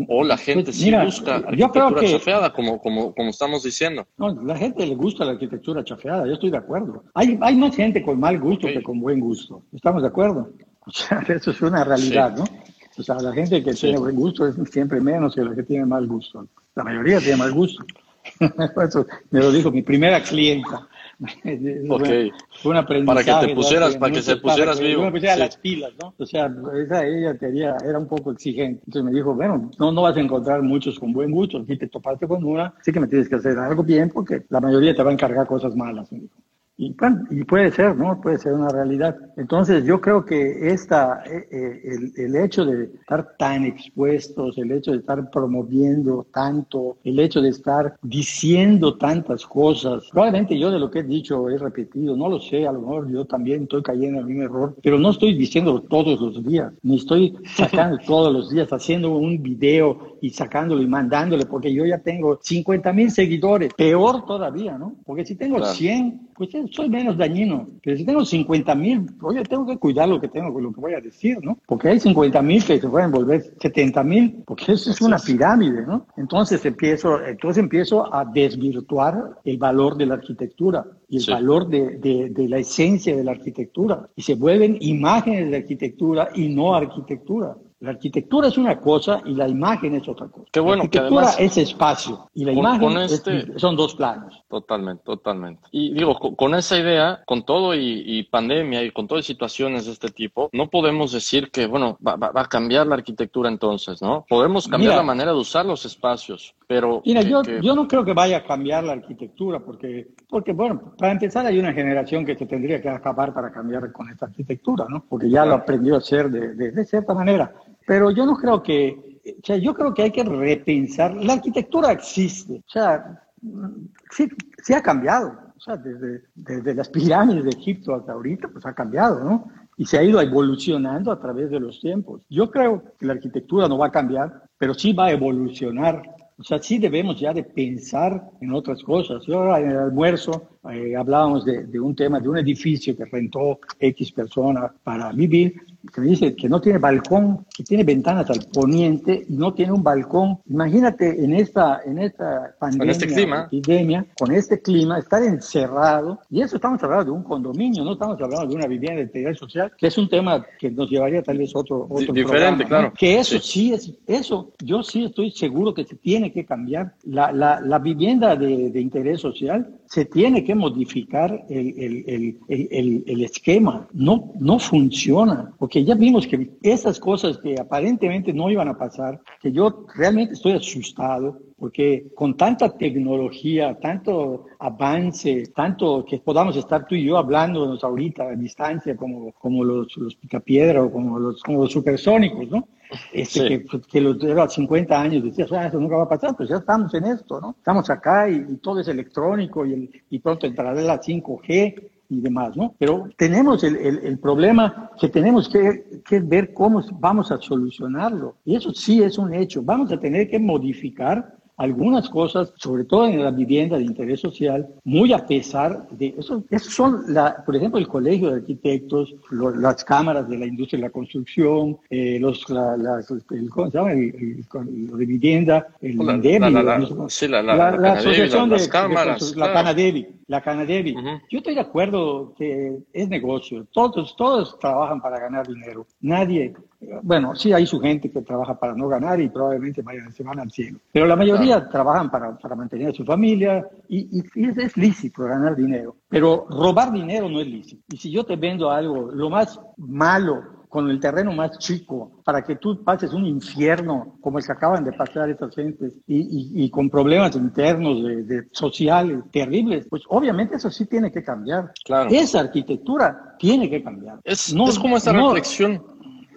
A: ¿O la gente pues, sí busca arquitectura chafeada, como, como, como estamos diciendo?
B: No, la gente le gusta la arquitectura chafeada, yo estoy de acuerdo. Hay, hay más gente con mal gusto que con buen gusto. ¿Estamos de acuerdo? O sea, eso es una realidad, ¿no? O sea, la gente que tiene buen gusto es siempre menos que la que tiene mal gusto. La mayoría tiene mal gusto. Eso me lo dijo mi primera clienta.
A: Ok. Fue un aprendizaje. Para que te pusieras, para que se pusieras vivo.
B: me pusiera las pilas, ¿no? O sea, esa, ella quería, era un poco exigente. Entonces me dijo, bueno, no, no vas a encontrar muchos con buen gusto. Si te topaste con una, sí que me tienes que hacer algo bien porque la mayoría te va a encargar cosas malas. Y, y puede ser, ¿no? Puede ser una realidad. Entonces, yo creo que esta, eh, eh, el, el, hecho de estar tan expuestos, el hecho de estar promoviendo tanto, el hecho de estar diciendo tantas cosas, probablemente yo de lo que he dicho he repetido, no lo sé, a lo mejor yo también estoy cayendo en mismo error, pero no estoy diciendo todos los días, ni estoy sacando todos los días, haciendo un video y sacándolo y mandándole, porque yo ya tengo 50 mil seguidores, peor todavía, ¿no? Porque si tengo 100, pues soy menos dañino. Pero si tengo 50 mil, oye, tengo que cuidar lo que tengo, lo que voy a decir, ¿no? Porque hay 50 mil que se pueden volver 70 mil, porque eso es una pirámide, ¿no? Entonces empiezo, entonces empiezo a desvirtuar el valor de la arquitectura y el valor de, de, de, la esencia de la arquitectura. Y se vuelven imágenes de arquitectura y no arquitectura. La arquitectura es una cosa y la imagen es otra cosa.
A: Qué bueno,
B: la arquitectura es espacio y la imagen este, son dos planos.
A: Totalmente, totalmente. Y digo, con, esa idea, con todo y, pandemia y con todas situaciones de este tipo, no podemos decir que, bueno, va, va, a cambiar la arquitectura entonces, ¿no? Podemos cambiar la manera de usar los espacios, pero...
B: Mira, yo, yo no creo que vaya a cambiar la arquitectura porque, porque, bueno, para empezar hay una generación que se tendría que acabar para cambiar con esta arquitectura, ¿no? Porque ya lo aprendió a hacer de, de, de cierta manera. Pero yo no creo que, o sea, yo creo que hay que repensar, la arquitectura existe, o sea, sí, sí ha cambiado, o sea, desde, desde las pirámides de Egipto hasta ahorita, pues ha cambiado, ¿no? Y se ha ido evolucionando a través de los tiempos. Yo creo que la arquitectura no va a cambiar, pero sí va a evolucionar. O sea, sí debemos ya de pensar en otras cosas. Yo ahora en el almuerzo eh, hablábamos de, de, un tema, de un edificio que rentó X persona para vivir que me dice que no tiene balcón, que tiene ventanas al poniente y no tiene un balcón. Imagínate en esta, en esta pandemia, con este clima. epidemia, con este clima, estar encerrado. Y eso estamos hablando de un condominio, no estamos hablando de una vivienda de integridad social, que es un tema que nos llevaría tal vez otro, otro
A: Diferente, claro.
B: Que eso sí. es, eso yo sí estoy seguro que se tiene que cambiar. La, la, la vivienda de, de interés social se tiene que modificar el, el, el, el, esquema. No, no funciona, porque ya vimos que esas cosas que aparentemente no iban a pasar, que yo realmente estoy asustado, porque con tanta tecnología, tanto avance, tanto que podamos estar tú y yo hablándonos ahorita a distancia como, como los, los picapiedra o como los, como los supersónicos, ¿no? Este, que, que los de 50 años decías, ah, eso nunca va a pasar, pues ya estamos en esto, ¿no? Estamos acá y, todo es electrónico y, el, y pronto entrará la 5G y demás, ¿no? Pero tenemos el, el, el problema que tenemos que, que, ver cómo vamos a solucionarlo. Y eso sí es un hecho. Vamos a tener que modificar algunas cosas, sobre todo en la vivienda de interés social, muy a pesar de eso. Esos son, la, por ejemplo, el Colegio de Arquitectos, las cámaras de la industria de la construcción, eh, los, la, la, el, ¿cómo se llama? El, de vivienda, el la, la, asociación de, cámaras, la Canadevi, la Canadevi. Yo estoy de acuerdo que es negocio. Todos, todos trabajan para ganar dinero. Nadie bueno, sí hay su gente que trabaja para no ganar y probablemente vayan, se van al cielo. Pero la mayoría trabajan para, para, mantener a su familia y, y, es, es, lícito ganar dinero. Pero robar dinero no es lícito. Y si yo te vendo algo, lo más malo, con el terreno más chico, para que tú pases un infierno como el que acaban de pasar estas gentes y, y, y con problemas internos de, de, sociales terribles, pues obviamente eso sí tiene que cambiar.
A: Claro.
B: Esa arquitectura tiene que cambiar.
A: Es, no, es como esta no, reflexión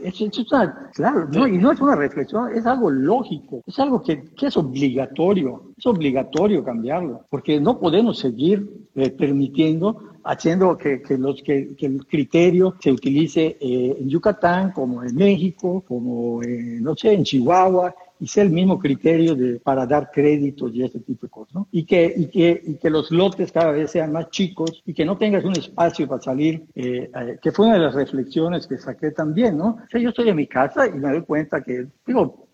B: es, es claro, no, y no es una reflexión, es algo lógico, es algo que, que es obligatorio, es obligatorio cambiarlo, porque no podemos seguir eh, permitiendo haciendo que, que, los, que, que, el criterio se utilice eh, en Yucatán, como en México, como, en, no sé, en Chihuahua, y sea el mismo criterio de, para dar créditos y ese tipo de cosas, ¿no? Y que, y, que, y que los lotes cada vez sean más chicos y que no tengas un espacio para salir, eh, eh, que fue una de las reflexiones que saqué también, ¿no? O sea, yo estoy en mi casa y me doy cuenta que, digo,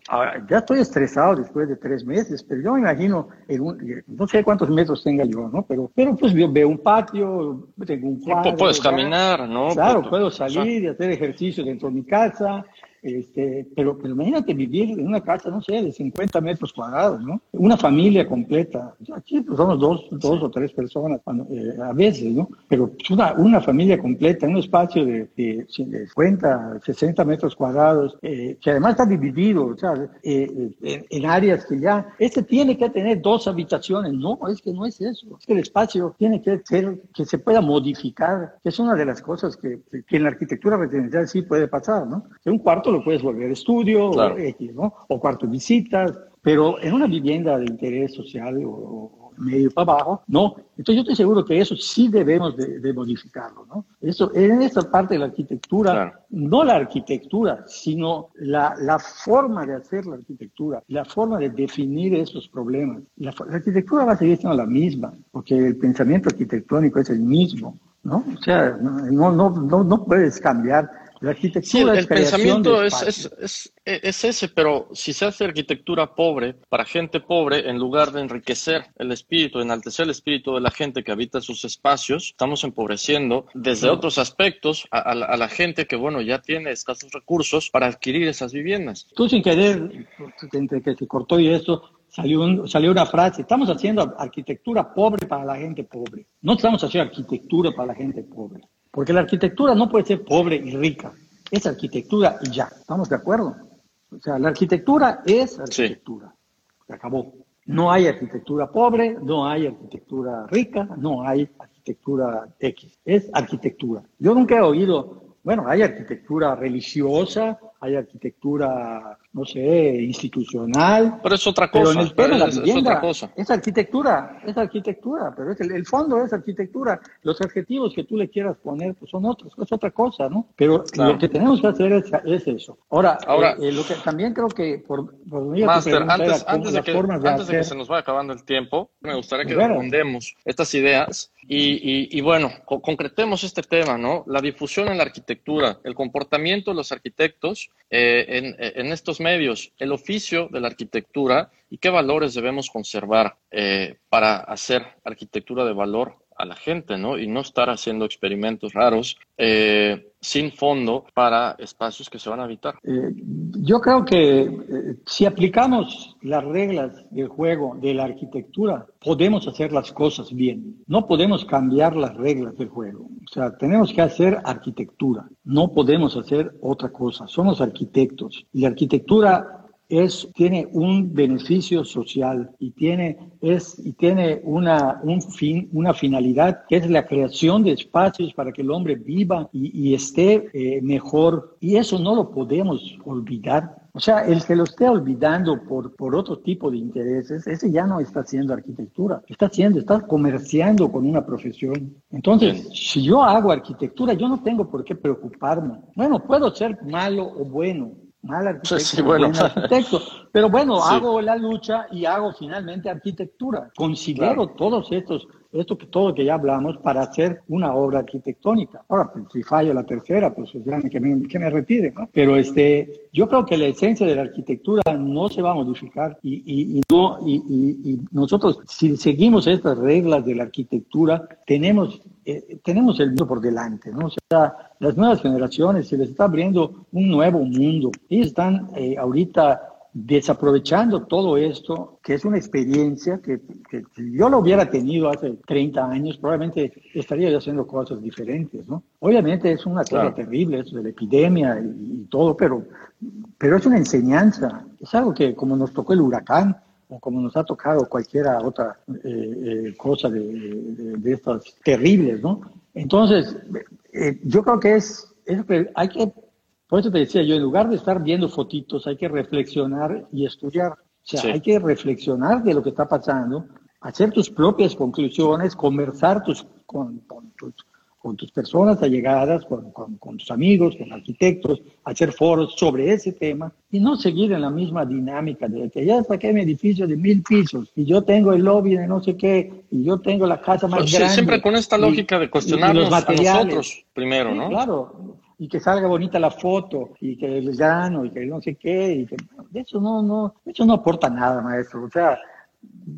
B: ya estoy estresado después de tres meses, pero yo me imagino, en un, no sé cuántos metros tenga yo, ¿no? Pero, pero pues yo veo un patio, tengo un cuadro.
A: Puedes caminar, ¿no?
B: Claro, puedo salir y hacer ejercicio dentro de mi casa, Este, pero, pero imagínate vivir en una casa, no sé, de 50 metros cuadrados, ¿no? Una familia completa. Aquí pues, somos dos, dos o tres personas eh, a veces, ¿no? Pero una, una familia completa en un espacio de, de, 50, 60 metros cuadrados, eh, que además está dividido, o sea, eh, en, áreas que ya, este tiene que tener dos habitaciones. No, es que no es eso. Es que el espacio tiene que ser, que se pueda modificar, que es una de las cosas que, que en la arquitectura residencial sí puede pasar, ¿no? Que un cuarto lo puedes volver estudio, o, X, ¿no? O cuarto de visitas, pero en una vivienda de interés social o, medio para abajo, no. Entonces yo estoy seguro que eso sí debemos de, modificarlo, ¿no? Eso, en esta parte de la arquitectura, no la arquitectura, sino la, la, forma de hacer la arquitectura, la forma de definir esos problemas. La, la arquitectura va a seguir siendo la misma, porque el pensamiento arquitectónico es el mismo, ¿no? O sea, no, no, no, no puedes cambiar la arquitectura
A: el pensamiento es, es, es, ese, pero si se hace arquitectura pobre, para gente pobre, en lugar de enriquecer el espíritu, enaltecer el espíritu de la gente que habita sus espacios, estamos empobreciendo desde otros aspectos a, la, gente que, bueno, ya tiene escasos recursos para adquirir esas viviendas.
B: Tú sin querer, entre que se cortó y eso, salió, salió una frase, estamos haciendo arquitectura pobre para la gente pobre. No estamos haciendo arquitectura para la gente pobre. Porque la arquitectura no puede ser pobre y rica. Es arquitectura y ya. ¿Estamos de acuerdo? O sea, la arquitectura es arquitectura. Se acabó. No hay arquitectura pobre, no hay arquitectura rica, no hay arquitectura X. Es arquitectura. Yo nunca he oído, bueno, hay arquitectura religiosa, hay arquitectura, no sé, institucional.
A: Pero es otra cosa.
B: es, otra cosa. Es arquitectura, es arquitectura, pero es el, fondo es arquitectura. Los adjetivos que tú le quieras poner pues son otros, es otra cosa, ¿no? Pero lo que tenemos que hacer es, eso. Ahora, Ahora eh, eh, lo que también creo que por, por
A: Master, antes, antes, de que, antes de que se nos vaya acabando el tiempo, me gustaría que respondemos estas ideas y, y, bueno, concretemos este tema, ¿no? La difusión en la arquitectura, el comportamiento de los arquitectos eh, en, estos medios, el oficio de la arquitectura y qué valores debemos conservar eh, para hacer arquitectura de valor a la gente, ¿no? Y no estar haciendo experimentos raros eh, sin fondo para espacios que se van a habitar.
B: Eh, yo creo que eh, si aplicamos las reglas del juego de la arquitectura, podemos hacer las cosas bien. No podemos cambiar las reglas del juego. O sea, tenemos que hacer arquitectura. No podemos hacer otra cosa. Somos arquitectos. Y la arquitectura es, tiene un beneficio social y tiene, es, y tiene una, un fin, una finalidad que es la creación de espacios para que el hombre viva y, esté eh, mejor. Y eso no lo podemos olvidar. O sea, el que lo esté olvidando por, por otro tipo de intereses, ese ya no está haciendo arquitectura, está haciendo, está comerciando con una profesión. Entonces, si yo hago arquitectura, yo no tengo por qué preocuparme. Bueno, puedo ser malo o bueno, mal arquitecto, bueno. arquitecto. Pero bueno, hago la lucha y hago finalmente arquitectura. Considero todos estos, esto que todo que ya hablamos para hacer una obra arquitectónica. Ahora, pues, si fallo la tercera, pues que me, que me retire, ¿no? Pero este, yo creo que la esencia de la arquitectura no se va a modificar y, y, y no, y, y, nosotros, si seguimos estas reglas de la arquitectura, tenemos eh, tenemos el mundo por delante, ¿no? O sea, las nuevas generaciones se les está abriendo un nuevo mundo. Ellos están eh, ahorita desaprovechando todo esto, que es una experiencia que, si yo lo hubiera tenido hace 30 años, probablemente estaría yo haciendo cosas diferentes, ¿no? Obviamente es una cosa terrible, eso de la epidemia y, todo, pero, pero es una enseñanza. Es algo que como nos tocó el huracán, o como nos ha tocado cualquier otra eh, eh, cosa de, de, estas terribles, ¿no? Entonces, eh, yo creo que es, hay que, por eso te decía yo, en lugar de estar viendo fotitos, hay que reflexionar y estudiar. O sea, hay que reflexionar de lo que está pasando, hacer tus propias conclusiones, conversar tus, con, con tus con tus personas allegadas, con, con, tus amigos, con arquitectos, hacer foros sobre ese tema y no seguir en la misma dinámica de que ya saqué mi edificio de mil pisos y yo tengo el lobby de no sé qué y yo tengo la casa más grande.
A: Siempre con esta lógica de cuestionarnos a nosotros primero, ¿no?
B: claro, y que salga bonita la foto y que el llano y que no sé qué y que eso no no eso no aporta nada maestro o sea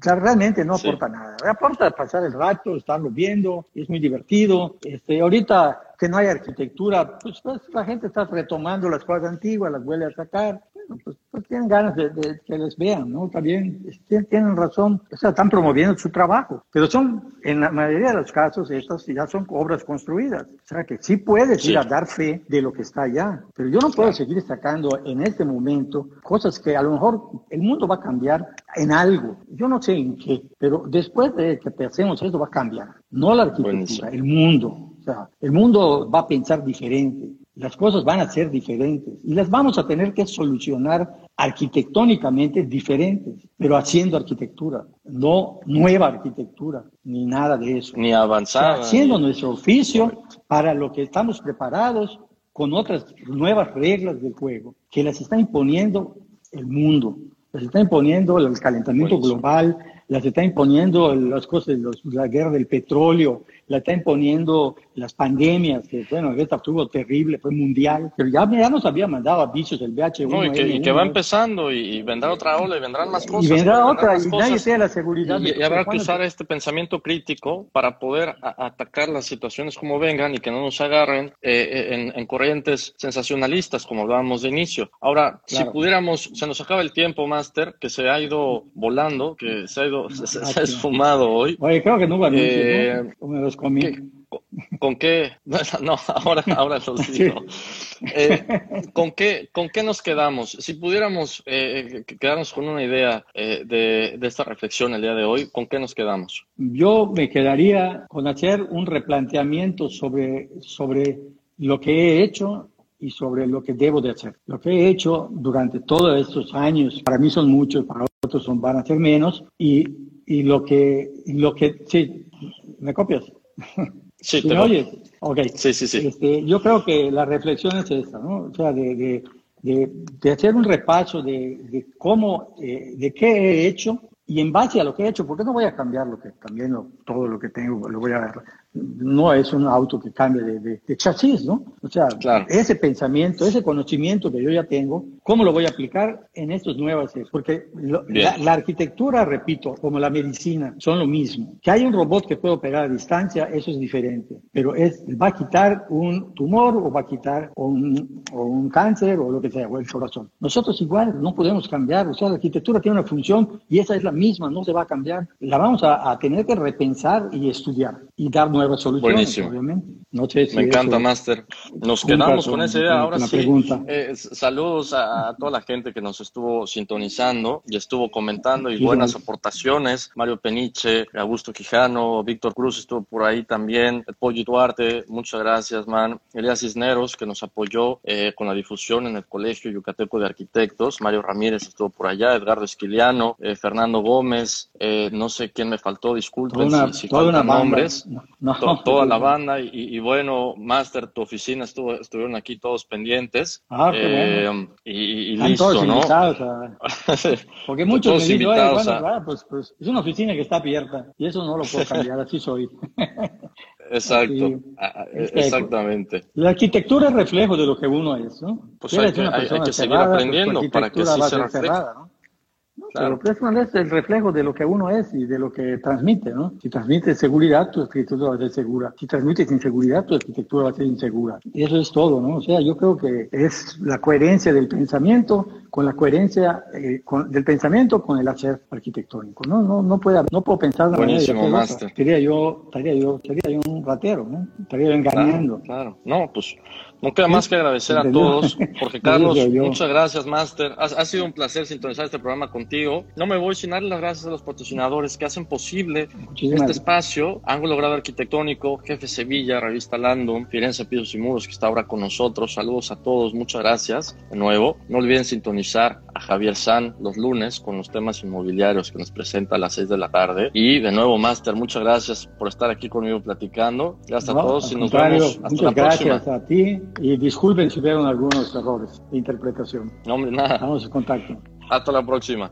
B: realmente no aporta nada. Aporta pasar el rato, estarlo viendo, es muy divertido. Este, ahorita que no hay arquitectura, pues, pues, la gente está retomando las cosas antiguas, las vuelve a sacar. Pues, pues tienen ganas de, que les vean, ¿no? También este, tienen razón, o sea, están promoviendo su trabajo, pero son, en la mayoría de los casos, estas ya son obras construidas. O sea, que sí puedes ir a dar fe de lo que está allá, pero yo no puedo seguir sacando en este momento cosas que a lo mejor el mundo va a cambiar en algo. Yo no sé en qué, pero después de que pensemos esto va a cambiar. No la arquitectura, el mundo el mundo va a pensar diferente, las cosas van a ser diferentes y las vamos a tener que solucionar arquitectónicamente diferentes, pero haciendo arquitectura, no nueva arquitectura, ni nada de eso.
A: Ni avanzada.
B: haciendo nuestro oficio para lo que estamos preparados con otras nuevas reglas del juego, que las está imponiendo el mundo, las está imponiendo el calentamiento global, las está imponiendo las cosas, la guerra del petróleo, la está imponiendo las pandemias, que bueno, esta estuvo terrible, fue mundial, pero ya, ya nos había mandado avisos el VH1.
A: No, y, que, va empezando y, vendrá otra ola y vendrán más cosas.
B: Y vendrá otra y nadie sea la seguridad.
A: Y, habrá que usar este pensamiento crítico para poder atacar las situaciones como vengan y que no nos agarren eh, eh, en, corrientes sensacionalistas, como hablábamos de inicio. Ahora, si pudiéramos, se nos acaba el tiempo, Master, que se ha ido volando, que se ha ido, se, ha esfumado hoy.
B: Oye, creo que no va eh, ¿no?
A: ¿Con qué? No, ahora, ahora digo. Eh, ¿con, qué, ¿Con qué nos quedamos? Si pudiéramos eh, quedarnos con una idea eh, de, de, esta reflexión el día de hoy, ¿con qué nos quedamos?
B: Yo me quedaría con hacer un replanteamiento sobre, sobre lo que he hecho y sobre lo que debo de hacer. Lo que he hecho durante todos estos años, para mí son muchos, para otros son, van a ser menos, y, y lo que, lo que, sí, ¿me copias?
A: Sí, te
B: oyes? Ok. Sí, sí, sí. Este, yo creo que la reflexión es esta, ¿no? O sea, de, de, de, de hacer un repaso de, cómo, eh, de qué he hecho y en base a lo que he hecho, porque no voy a cambiar lo que también todo lo que tengo, lo voy a no es un auto que cambie de, chasis, ¿no? O sea, ese pensamiento, ese conocimiento que yo ya tengo, ¿cómo lo voy a aplicar en estos nuevos? Porque la, arquitectura, repito, como la medicina, son lo mismo. Que hay un robot que puede operar a distancia, eso es diferente, pero es, va a quitar un tumor o va a quitar un, o un cáncer o lo que sea, o el corazón. Nosotros igual no podemos cambiar, o sea, la arquitectura tiene una función y esa es la misma, no se va a cambiar. La vamos a, a tener que repensar y estudiar y dar nuevas soluciones, obviamente.
A: Me encanta, Master. Nos quedamos con esa idea. Ahora sí, eh, saludos a, toda la gente que nos estuvo sintonizando y estuvo comentando y buenas aportaciones. Mario Peniche, Augusto Quijano, Víctor Cruz estuvo por ahí también. El Pollo Duarte, muchas gracias, man. Elías Cisneros, que nos apoyó eh, con la difusión en el Colegio Yucateco de Arquitectos. Mario Ramírez estuvo por allá. Edgardo Esquiliano, eh, Fernando Gómez, no sé quién me faltó, disculpen si, si faltan nombres. Toda la banda y, bueno, Master, tu oficina estuvo, estuvieron aquí todos pendientes.
B: Ah, qué bueno.
A: Eh, y, listo, todos ¿no?
B: Invitados porque muchos me dicen, bueno, pues, pues, es una oficina que está abierta y eso no lo puedo cambiar, así soy.
A: Exacto, ah, ah, exactamente.
B: La arquitectura es reflejo de lo que uno es, ¿no?
A: Pues hay que, hay, que, seguir pues aprendiendo para que sí se refleje. ¿no?
B: Claro. Pero es el reflejo de lo que uno es y de lo que transmite, ¿no? Si transmite seguridad, tu arquitectura va a ser segura. Si transmites inseguridad, tu arquitectura va a ser insegura. Y eso es todo, ¿no? O sea, yo creo que es la coherencia del pensamiento con la coherencia eh, del pensamiento con el hacer arquitectónico. No, no, no, puede, no puedo pensar de
A: Buenísimo, máster.
B: Estaría yo, estaría yo, estaría yo un ratero, ¿no? Estaría yo engañando.
A: Claro, No, pues no queda más que agradecer a todos, porque Carlos, muchas gracias, Master. Ha, sido un placer sintonizar este programa contigo. No me voy sin darle las gracias a los patrocinadores que hacen posible este espacio. Ángulo Grado Arquitectónico, Jefe Sevilla, Revista Landon, Firenze Pisos y Muros, que está ahora con nosotros. Saludos a todos, muchas gracias de nuevo. No olviden sintonizar a Javier San los lunes con los temas inmobiliarios que nos presenta a las 6 de la tarde. Y de nuevo, Master, muchas gracias por estar aquí conmigo platicando. Gracias a todos y nos vemos hasta la
B: gracias a ti y disculpen si vieron algunos errores de interpretación.
A: No, hombre, nada.
B: Estamos en contacto.
A: Hasta la próxima.